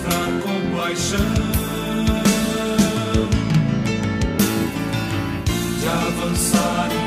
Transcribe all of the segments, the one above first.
Mostrar compaixão. de avançar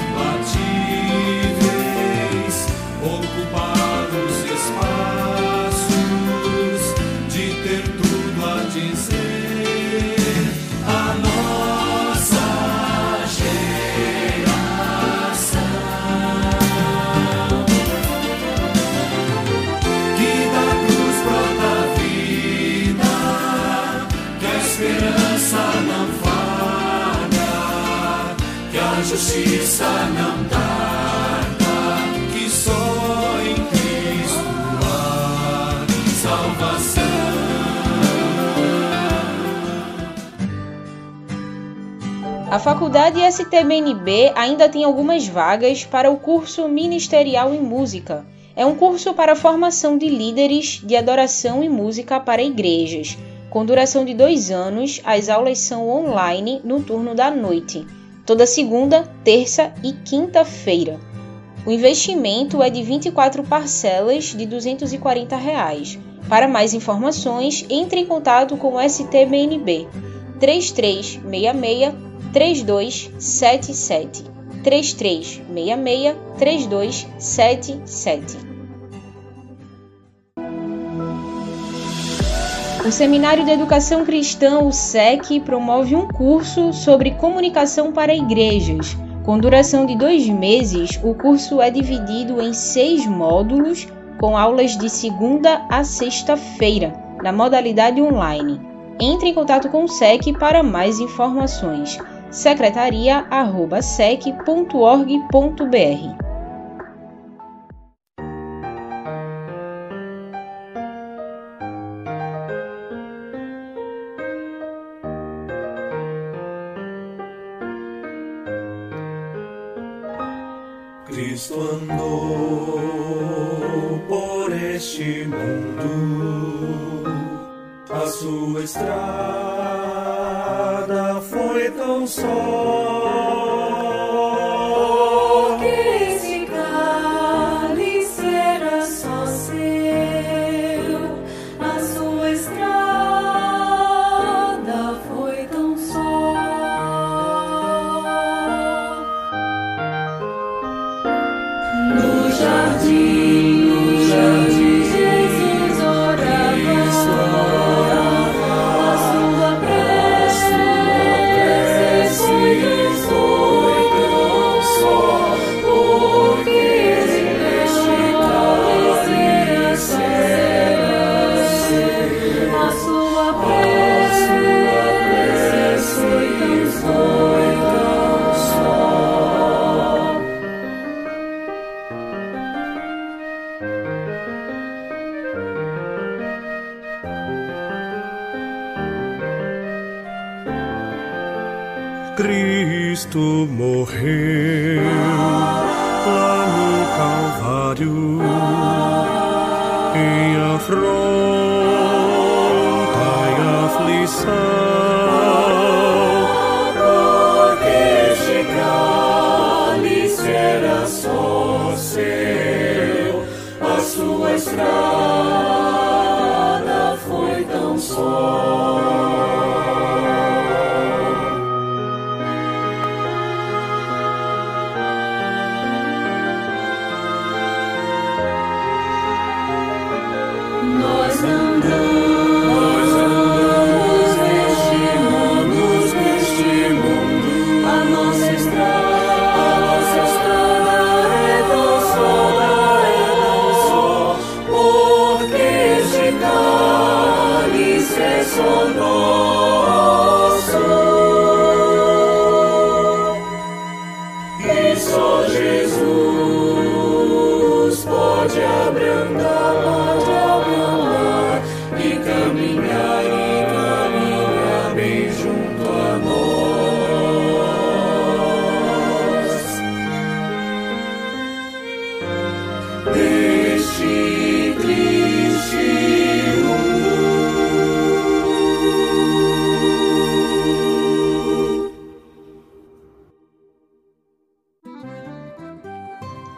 A Faculdade STMNB ainda tem algumas vagas para o curso Ministerial em Música. É um curso para formação de líderes de adoração e música para igrejas. Com duração de dois anos, as aulas são online no turno da noite, toda segunda, terça e quinta-feira. O investimento é de 24 parcelas de 240 reais. Para mais informações, entre em contato com o STMNB 3366 3277 3366 3277 O Seminário de Educação Cristã, o SEC, promove um curso sobre comunicação para igrejas. Com duração de dois meses, o curso é dividido em seis módulos, com aulas de segunda a sexta-feira, na modalidade online. Entre em contato com o SEC para mais informações. secretaria@sec.org.br Cristo morreu lá no Calvário em afronta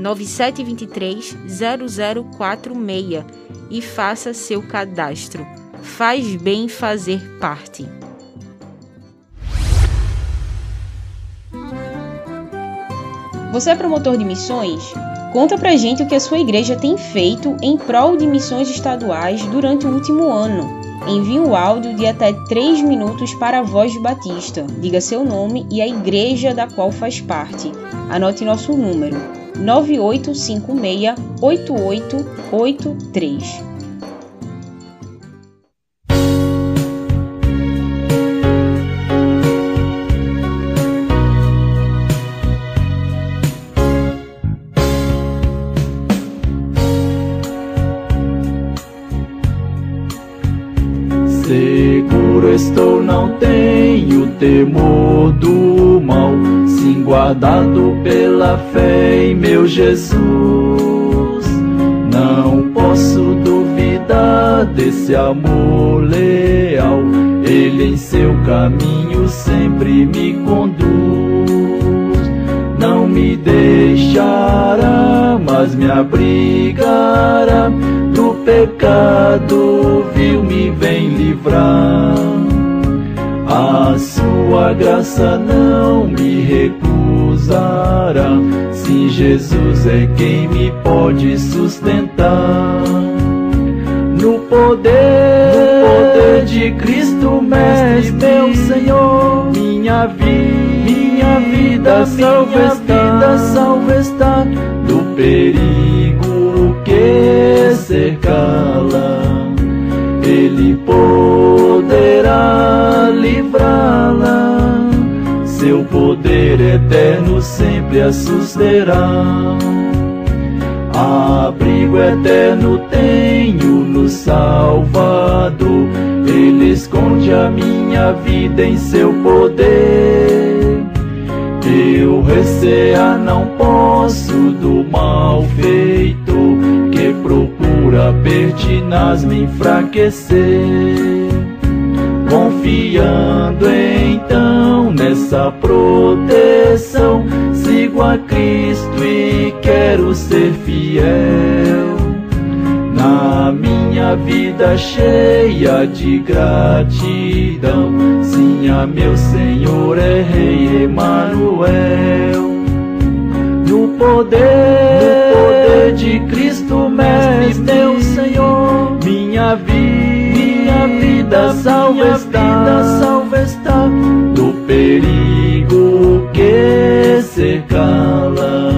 9723 0046 e faça seu cadastro. Faz bem fazer parte. Você é promotor de missões? Conta pra gente o que a sua igreja tem feito em prol de missões estaduais durante o último ano. Envie um áudio de até 3 minutos para a Voz de Batista. Diga seu nome e a igreja da qual faz parte. Anote nosso número: 9856 8883. Seguro estou, não tenho temor do mal, sim guardado pela fé em meu Jesus. Não posso duvidar desse amor leal, ele em seu caminho sempre me conduz. Não me deixará, mas me abrigará do pecado vil me vem livrar. A sua graça não me recusará. Sim, Jesus é quem me pode sustentar. No poder, no poder de Cristo, Mestre, meu Senhor, minha vida, minha vida, salva está, salva está do perigo que cercá-la. Ele poderá eterno sempre a susterá. Abrigo eterno tenho no Salvador, Ele esconde a minha vida em seu poder. Eu recear não posso do mal feito que procura pertinaz me enfraquecer. Confiando então nessa proteção, sigo a Cristo e quero ser fiel. Na minha vida cheia de gratidão, sim, a meu Senhor é Rei Emanuel. No poder, no poder de Cristo, Mestre, meu Senhor, minha vida, minha vida salva está, cercá-la.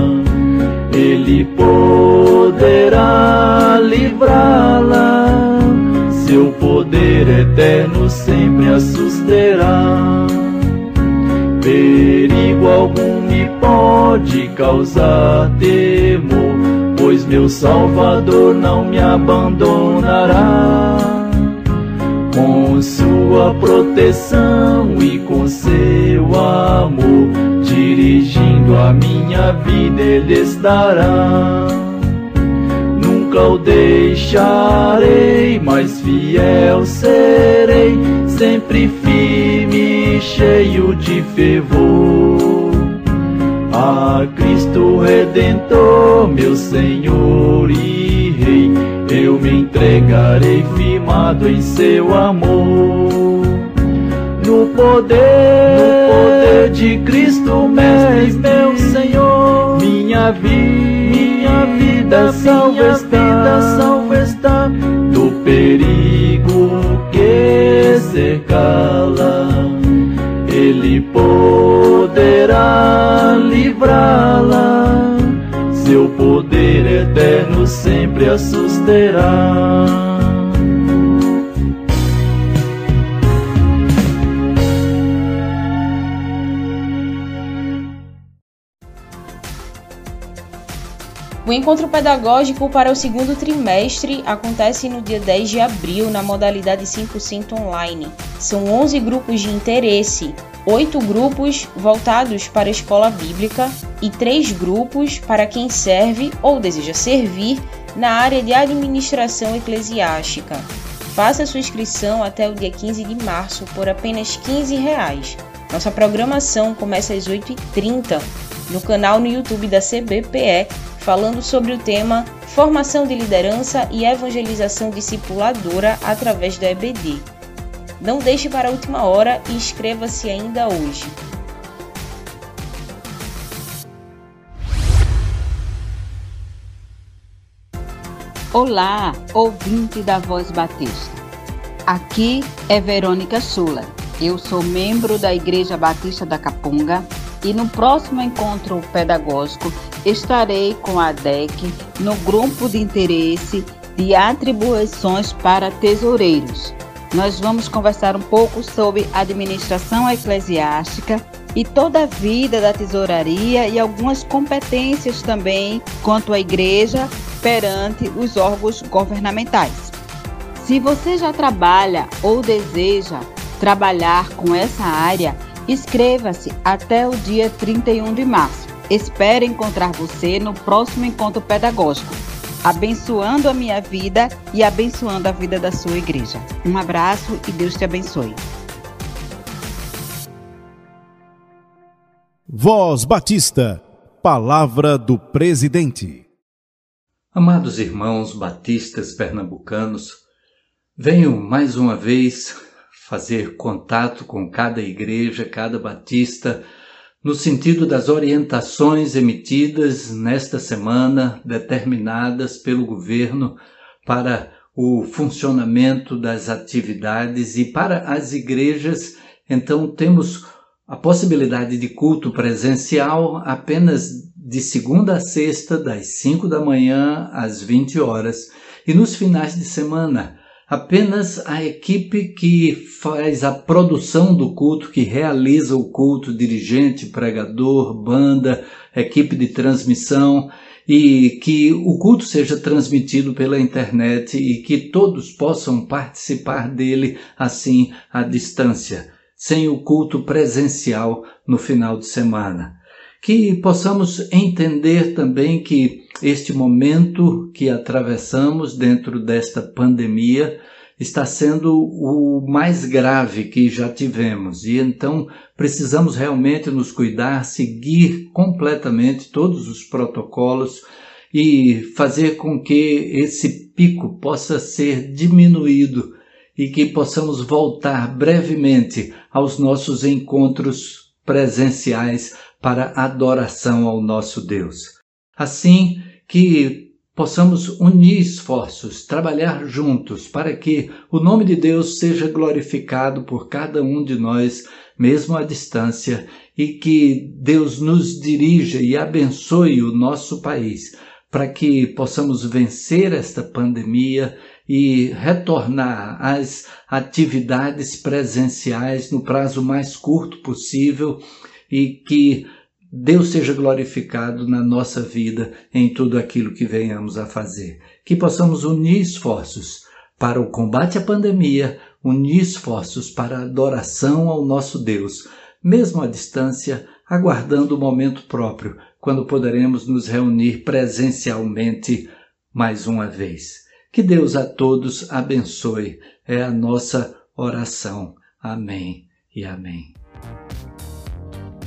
Ele poderá livrá-la, seu poder eterno sempre a susterá. Perigo algum me pode causar temor, pois meu Salvador não me abandonará. Com sua proteção e com seu amor, dirigindo a minha vida, Ele estará. Nunca o deixarei, mas fiel serei, sempre firme e cheio de fervor. A Cristo Redentor, meu Senhor e Rei, eu me entregarei firmado em seu amor. No poder, no poder de Cristo, Mestre, meu Senhor, minha vida minha vida salva está, salva está do perigo que cercá-la. Ele poderá livrá-la, seu poder eterno sempre a susterá. O encontro pedagógico para o segundo trimestre acontece no dia 10 de abril na modalidade 100% online. São 11 grupos de interesse, 8 grupos voltados para a escola bíblica e 3 grupos para quem serve ou deseja servir na área de administração eclesiástica. Faça sua inscrição até o dia 15 de março por apenas 15 reais. Nossa programação começa às 8h30 no canal no YouTube da CBPE falando sobre o tema Formação de Liderança e Evangelização Discipuladora através do EBD. Não deixe para a última hora e inscreva-se ainda hoje. Olá, ouvinte da Voz Batista. Aqui é Verônica Schuller. Eu sou membro da Igreja Batista da Capunga e no próximo encontro pedagógico estarei com a DEC no grupo de interesse de atribuições para tesoureiros. Nós vamos conversar um pouco sobre administração eclesiástica e toda a vida da tesouraria e algumas competências também quanto à igreja perante os órgãos governamentais. Se você já trabalha ou deseja trabalhar com essa área, inscreva-se até o dia 31 de março. Espero encontrar você no próximo encontro pedagógico, abençoando a minha vida e abençoando a vida da sua igreja. Um abraço e Deus te abençoe. Voz Batista, Palavra do Presidente. Amados irmãos batistas pernambucanos, venho mais uma vez fazer contato com cada igreja, cada batista no sentido das orientações emitidas nesta semana, determinadas pelo governo para o funcionamento das atividades e para as igrejas, então temos a possibilidade de culto presencial apenas de segunda a sexta, das 5 da manhã às 20 horas, e nos finais de semana, Apenas a equipe que faz a produção do culto, que realiza o culto, dirigente, pregador, banda, equipe de transmissão, e que o culto seja transmitido pela internet e que todos possam participar dele assim à distância, sem o culto presencial no final de semana. Que possamos entender também que este momento que atravessamos dentro desta pandemia está sendo o mais grave que já tivemos e então precisamos realmente nos cuidar, seguir completamente todos os protocolos e fazer com que esse pico possa ser diminuído e que possamos voltar brevemente aos nossos encontros presenciais para adoração ao nosso Deus. Assim que possamos unir esforços, trabalhar juntos para que o nome de Deus seja glorificado por cada um de nós, mesmo à distância, e que Deus nos dirija e abençoe o nosso país, para que possamos vencer esta pandemia e retornar às atividades presenciais no prazo mais curto possível e que Deus seja glorificado na nossa vida em tudo aquilo que venhamos a fazer. Que possamos unir esforços para o combate à pandemia, unir esforços para a adoração ao nosso Deus, mesmo à distância, aguardando o momento próprio, quando poderemos nos reunir presencialmente mais uma vez. Que Deus a todos abençoe. É a nossa oração. Amém e amém.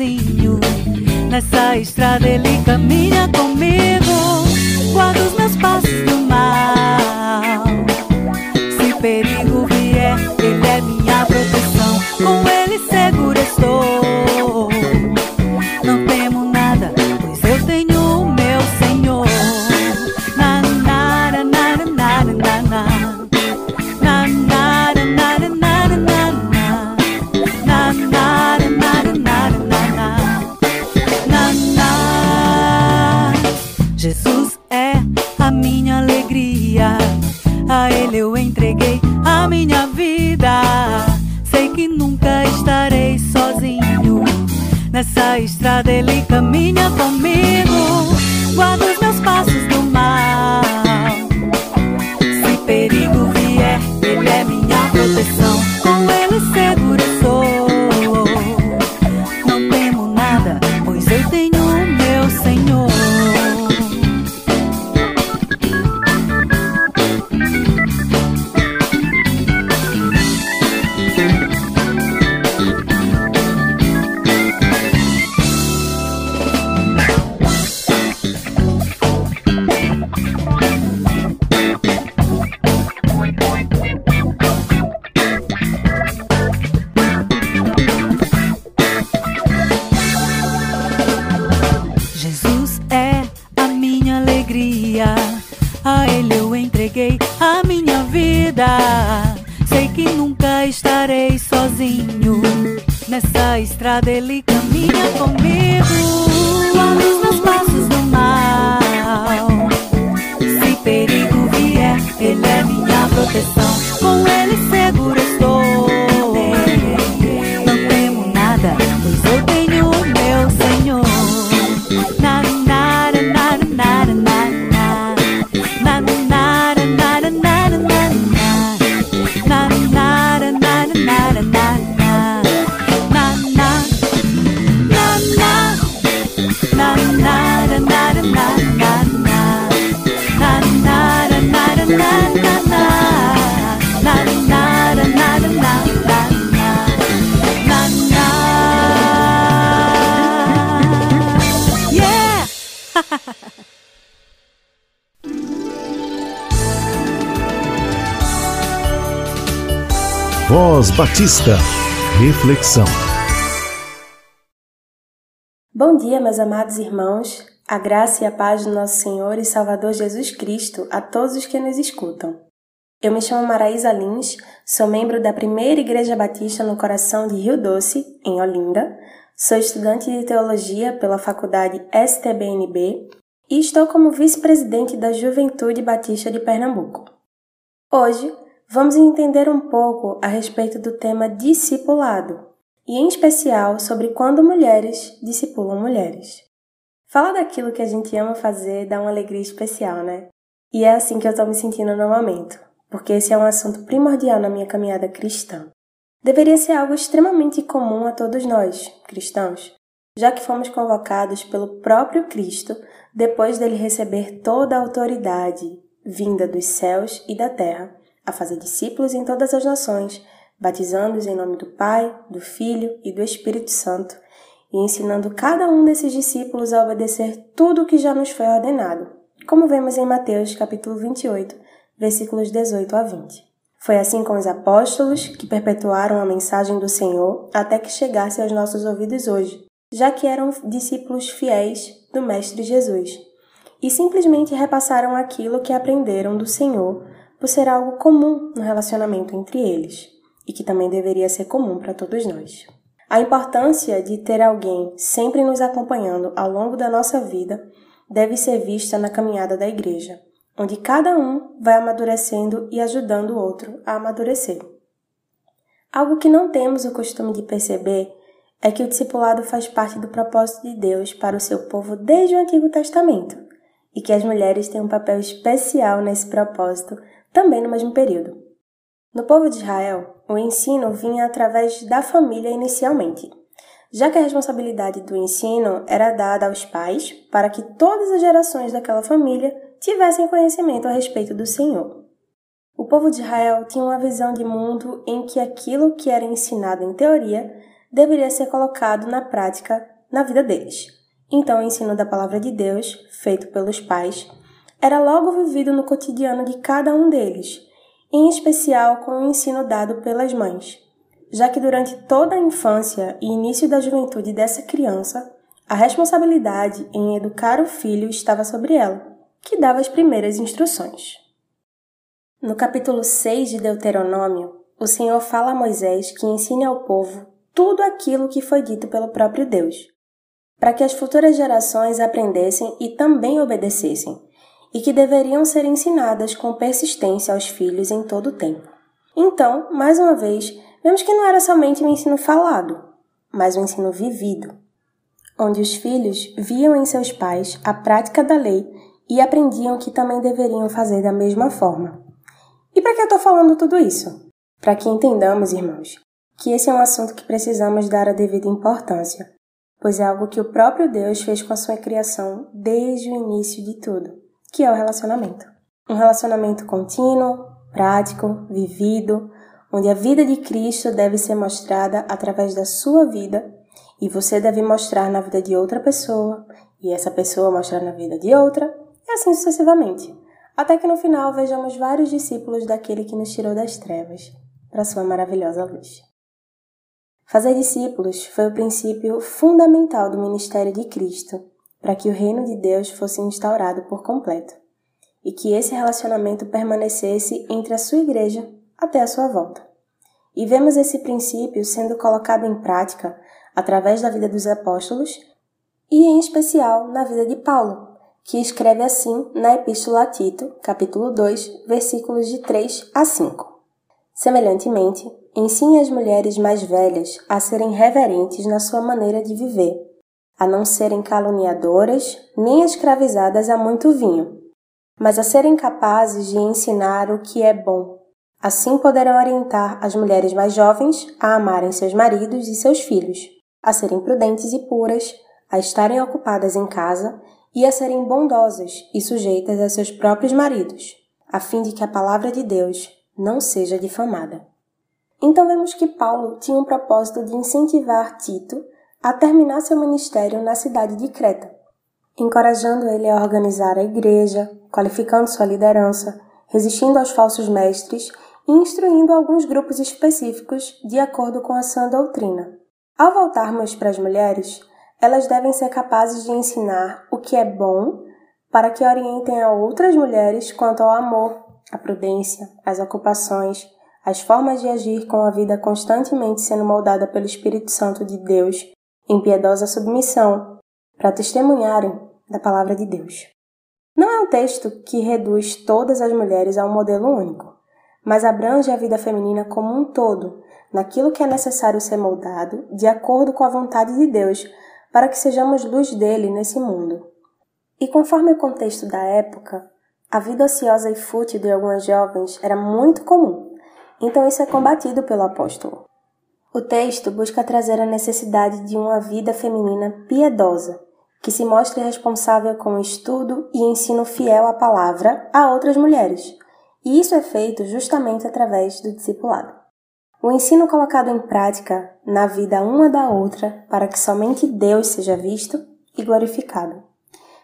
Sozinho nessa estrada ele caminha comigo guarda os meus passos do mal. Se perigo Voz Batista. Reflexão. Bom dia, meus amados irmãos. A graça e a paz do nosso Senhor e Salvador Jesus Cristo a todos os que nos escutam. Eu me chamo Maraísa Lins, sou membro da primeira Igreja Batista no coração de Rio Doce, em Olinda. Sou estudante de teologia pela faculdade STBNB e estou como vice-presidente da Juventude Batista de Pernambuco. Hoje vamos entender um pouco a respeito do tema discipulado e, em especial, sobre quando mulheres discipulam mulheres. Falar daquilo que a gente ama fazer dá uma alegria especial, né? E é assim que eu estou me sentindo no momento, porque esse é um assunto primordial na minha caminhada cristã. Deveria ser algo extremamente comum a todos nós, cristãos, já que fomos convocados pelo próprio Cristo depois dele receber toda a autoridade vinda dos céus e da terra, a fazer discípulos em todas as nações, batizando-os em nome do Pai, do Filho e do Espírito Santo, e ensinando cada um desses discípulos a obedecer tudo o que já nos foi ordenado, como vemos em Mateus capítulo 28, versículos 18 a 20. Foi assim com os apóstolos que perpetuaram a mensagem do Senhor até que chegasse aos nossos ouvidos hoje, já que eram discípulos fiéis do Mestre Jesus, e simplesmente repassaram aquilo que aprenderam do Senhor por ser algo comum no relacionamento entre eles e que também deveria ser comum para todos nós. A importância de ter alguém sempre nos acompanhando ao longo da nossa vida deve ser vista na caminhada da igreja, onde cada um vai amadurecendo e ajudando o outro a amadurecer. Algo que não temos o costume de perceber é que o discipulado faz parte do propósito de Deus para o seu povo desde o Antigo Testamento e que as mulheres têm um papel especial nesse propósito também no mesmo período. No povo de Israel, o ensino vinha através da família inicialmente, já que a responsabilidade do ensino era dada aos pais para que todas as gerações daquela família tivessem conhecimento a respeito do Senhor. O povo de Israel tinha uma visão de mundo em que aquilo que era ensinado em teoria deveria ser colocado na prática na vida deles. Então, o ensino da palavra de Deus, feito pelos pais, era logo vivido no cotidiano de cada um deles, em especial com o ensino dado pelas mães, já que durante toda a infância e início da juventude dessa criança, a responsabilidade em educar o filho estava sobre ela, que dava as primeiras instruções. No capítulo 6 de Deuteronômio, o Senhor fala a Moisés que ensine ao povo tudo aquilo que foi dito pelo próprio Deus, para que as futuras gerações aprendessem e também obedecessem, e que deveriam ser ensinadas com persistência aos filhos em todo o tempo. Então, mais uma vez, vemos que não era somente um ensino falado, mas um ensino vivido, onde os filhos viam em seus pais a prática da lei e aprendiam que também deveriam fazer da mesma forma. E para que eu estou falando tudo isso? Para que entendamos, irmãos, que esse é um assunto que precisamos dar a devida importância, pois é algo que o próprio Deus fez com a sua criação desde o início de tudo que é o relacionamento. Um relacionamento contínuo, prático, vivido, onde a vida de Cristo deve ser mostrada através da sua vida e você deve mostrar na vida de outra pessoa e essa pessoa mostrar na vida de outra e assim sucessivamente, até que no final vejamos vários discípulos daquele que nos tirou das trevas para sua maravilhosa luz. Fazer discípulos foi o princípio fundamental do ministério de Cristo para que o reino de Deus fosse instaurado por completo e que esse relacionamento permanecesse entre a sua igreja até a sua volta. E vemos esse princípio sendo colocado em prática através da vida dos apóstolos e, em especial, na vida de Paulo, que escreve assim na Epístola a Tito, capítulo 2, versículos de 3 a 5. Semelhantemente, ensine as mulheres mais velhas a serem reverentes na sua maneira de viver a não serem caluniadoras nem escravizadas a muito vinho, mas a serem capazes de ensinar o que é bom. Assim poderão orientar as mulheres mais jovens a amarem seus maridos e seus filhos, a serem prudentes e puras, a estarem ocupadas em casa e a serem bondosas e sujeitas a seus próprios maridos, a fim de que a palavra de Deus não seja difamada. Então vemos que Paulo tinha um propósito de incentivar Tito a terminar seu ministério na cidade de Creta, encorajando ele a organizar a igreja, qualificando sua liderança, resistindo aos falsos mestres e instruindo alguns grupos específicos de acordo com a sã doutrina. Ao voltarmos para as mulheres, elas devem ser capazes de ensinar o que é bom para que orientem a outras mulheres quanto ao amor, à prudência, às ocupações, às formas de agir com a vida constantemente sendo moldada pelo Espírito Santo de Deus em piedosa submissão, para testemunharem da palavra de Deus. Não é um texto que reduz todas as mulheres a um modelo único, mas abrange a vida feminina como um todo, naquilo que é necessário ser moldado de acordo com a vontade de Deus, para que sejamos luz dele nesse mundo. E conforme o contexto da época, a vida ociosa e fútil de algumas jovens era muito comum, então isso é combatido pelo apóstolo. O texto busca trazer a necessidade de uma vida feminina piedosa, que se mostre responsável com estudo e ensino fiel à palavra a outras mulheres, e isso é feito justamente através do discipulado. O ensino colocado em prática na vida uma da outra para que somente Deus seja visto e glorificado.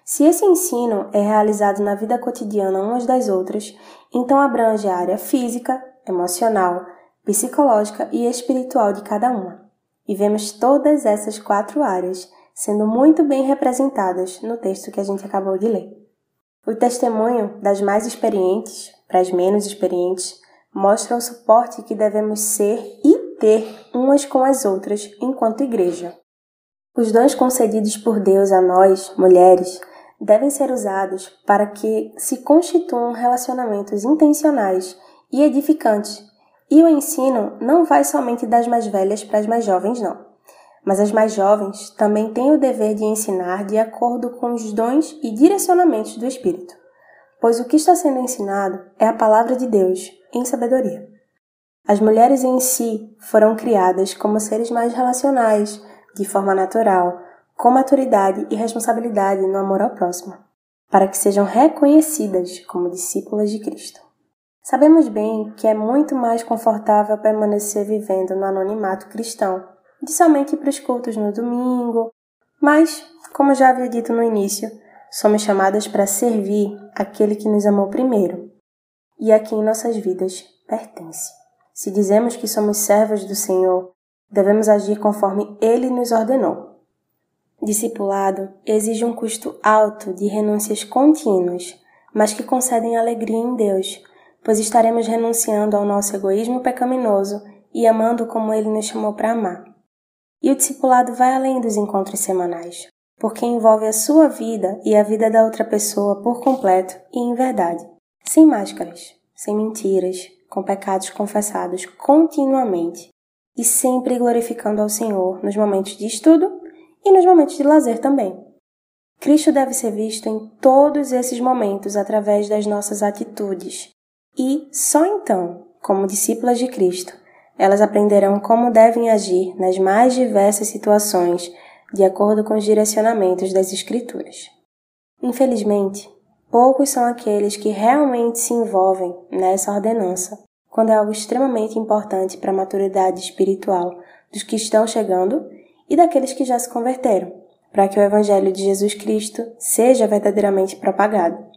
Se esse ensino é realizado na vida cotidiana umas das outras, então abrange a área física, emocional, psicológica e espiritual de cada uma. E vemos todas essas quatro áreas sendo muito bem representadas no texto que a gente acabou de ler. O testemunho das mais experientes para as menos experientes, mostra o suporte que devemos ser e ter umas com as outras enquanto igreja. Os dons concedidos por Deus a nós, mulheres, devem ser usados para que se constituam relacionamentos intencionais e edificantes. E o ensino não vai somente das mais velhas para as mais jovens, não. Mas as mais jovens também têm o dever de ensinar de acordo com os dons e direcionamentos do Espírito, pois o que está sendo ensinado é a palavra de Deus em sabedoria. As mulheres em si foram criadas como seres mais relacionais, de forma natural, com maturidade e responsabilidade no amor ao próximo, para que sejam reconhecidas como discípulas de Cristo. Sabemos bem que é muito mais confortável permanecer vivendo no anonimato cristão, de somente para os cultos no domingo, mas, como já havia dito no início, somos chamadas para servir aquele que nos amou primeiro e a quem nossas vidas pertence. Se dizemos que somos servos do Senhor, devemos agir conforme Ele nos ordenou. Discipulado exige um custo alto de renúncias contínuas, mas que concedem alegria em Deus, pois estaremos renunciando ao nosso egoísmo pecaminoso e amando como Ele nos chamou para amar. E o discipulado vai além dos encontros semanais, porque envolve a sua vida e a vida da outra pessoa por completo e em verdade, sem máscaras, sem mentiras, com pecados confessados continuamente e sempre glorificando ao Senhor nos momentos de estudo e nos momentos de lazer também. Cristo deve ser visto em todos esses momentos através das nossas atitudes, e só então, como discípulas de Cristo, elas aprenderão como devem agir nas mais diversas situações de acordo com os direcionamentos das Escrituras. Infelizmente, poucos são aqueles que realmente se envolvem nessa ordenança, quando é algo extremamente importante para a maturidade espiritual dos que estão chegando e daqueles que já se converteram, para que o Evangelho de Jesus Cristo seja verdadeiramente propagado.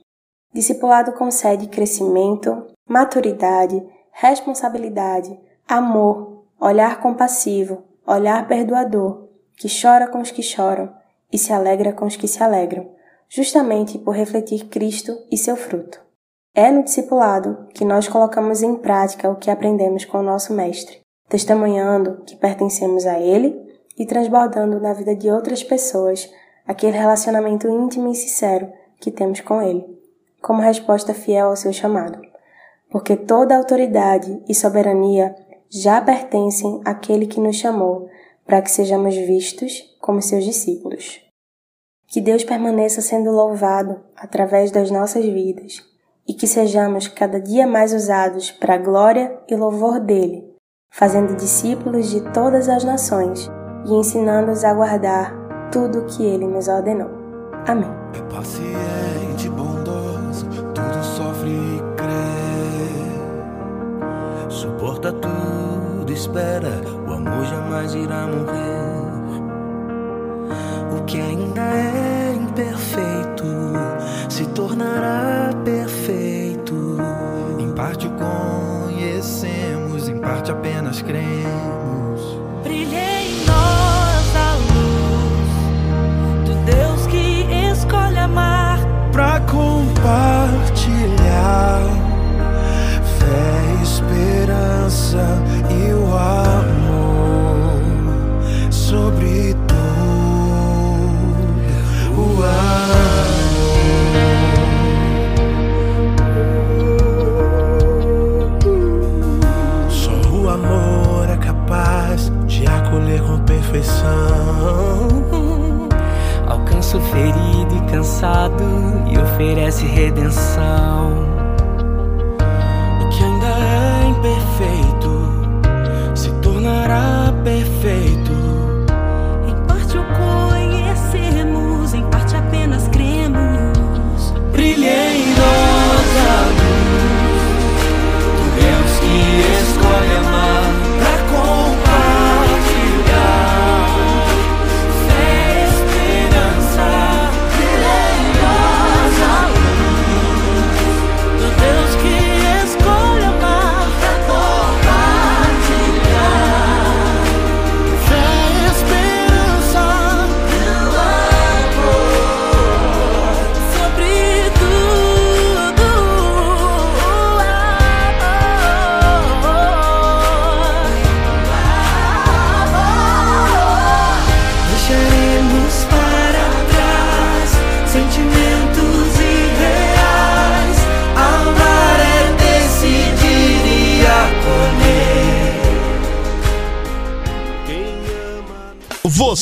Discipulado concede crescimento, maturidade, responsabilidade, amor, olhar compassivo, olhar perdoador, que chora com os que choram e se alegra com os que se alegram, justamente por refletir Cristo e seu fruto. É no discipulado que nós colocamos em prática o que aprendemos com o nosso Mestre, testemunhando que pertencemos a Ele e transbordando na vida de outras pessoas aquele relacionamento íntimo e sincero que temos com Ele, como resposta fiel ao seu chamado. Porque toda autoridade e soberania já pertencem àquele que nos chamou para que sejamos vistos como seus discípulos. Que Deus permaneça sendo louvado através das nossas vidas e que sejamos cada dia mais usados para a glória e louvor dele, fazendo discípulos de todas as nações e ensinando-os a guardar tudo o que ele nos ordenou. Amém. Tudo sofre e crê. Suporta tudo, espera, o amor jamais irá morrer. O que ainda é imperfeito se tornará perfeito. Em parte o conhecemos, em parte apenas cremos. Brilhei Pra compartilhar fé, esperança e o amor sobre tudo. O amor. Só o amor é capaz de acolher com perfeição. Alcança o ferido e cansado e oferece redenção. O que ainda é imperfeito se tornará perfeito.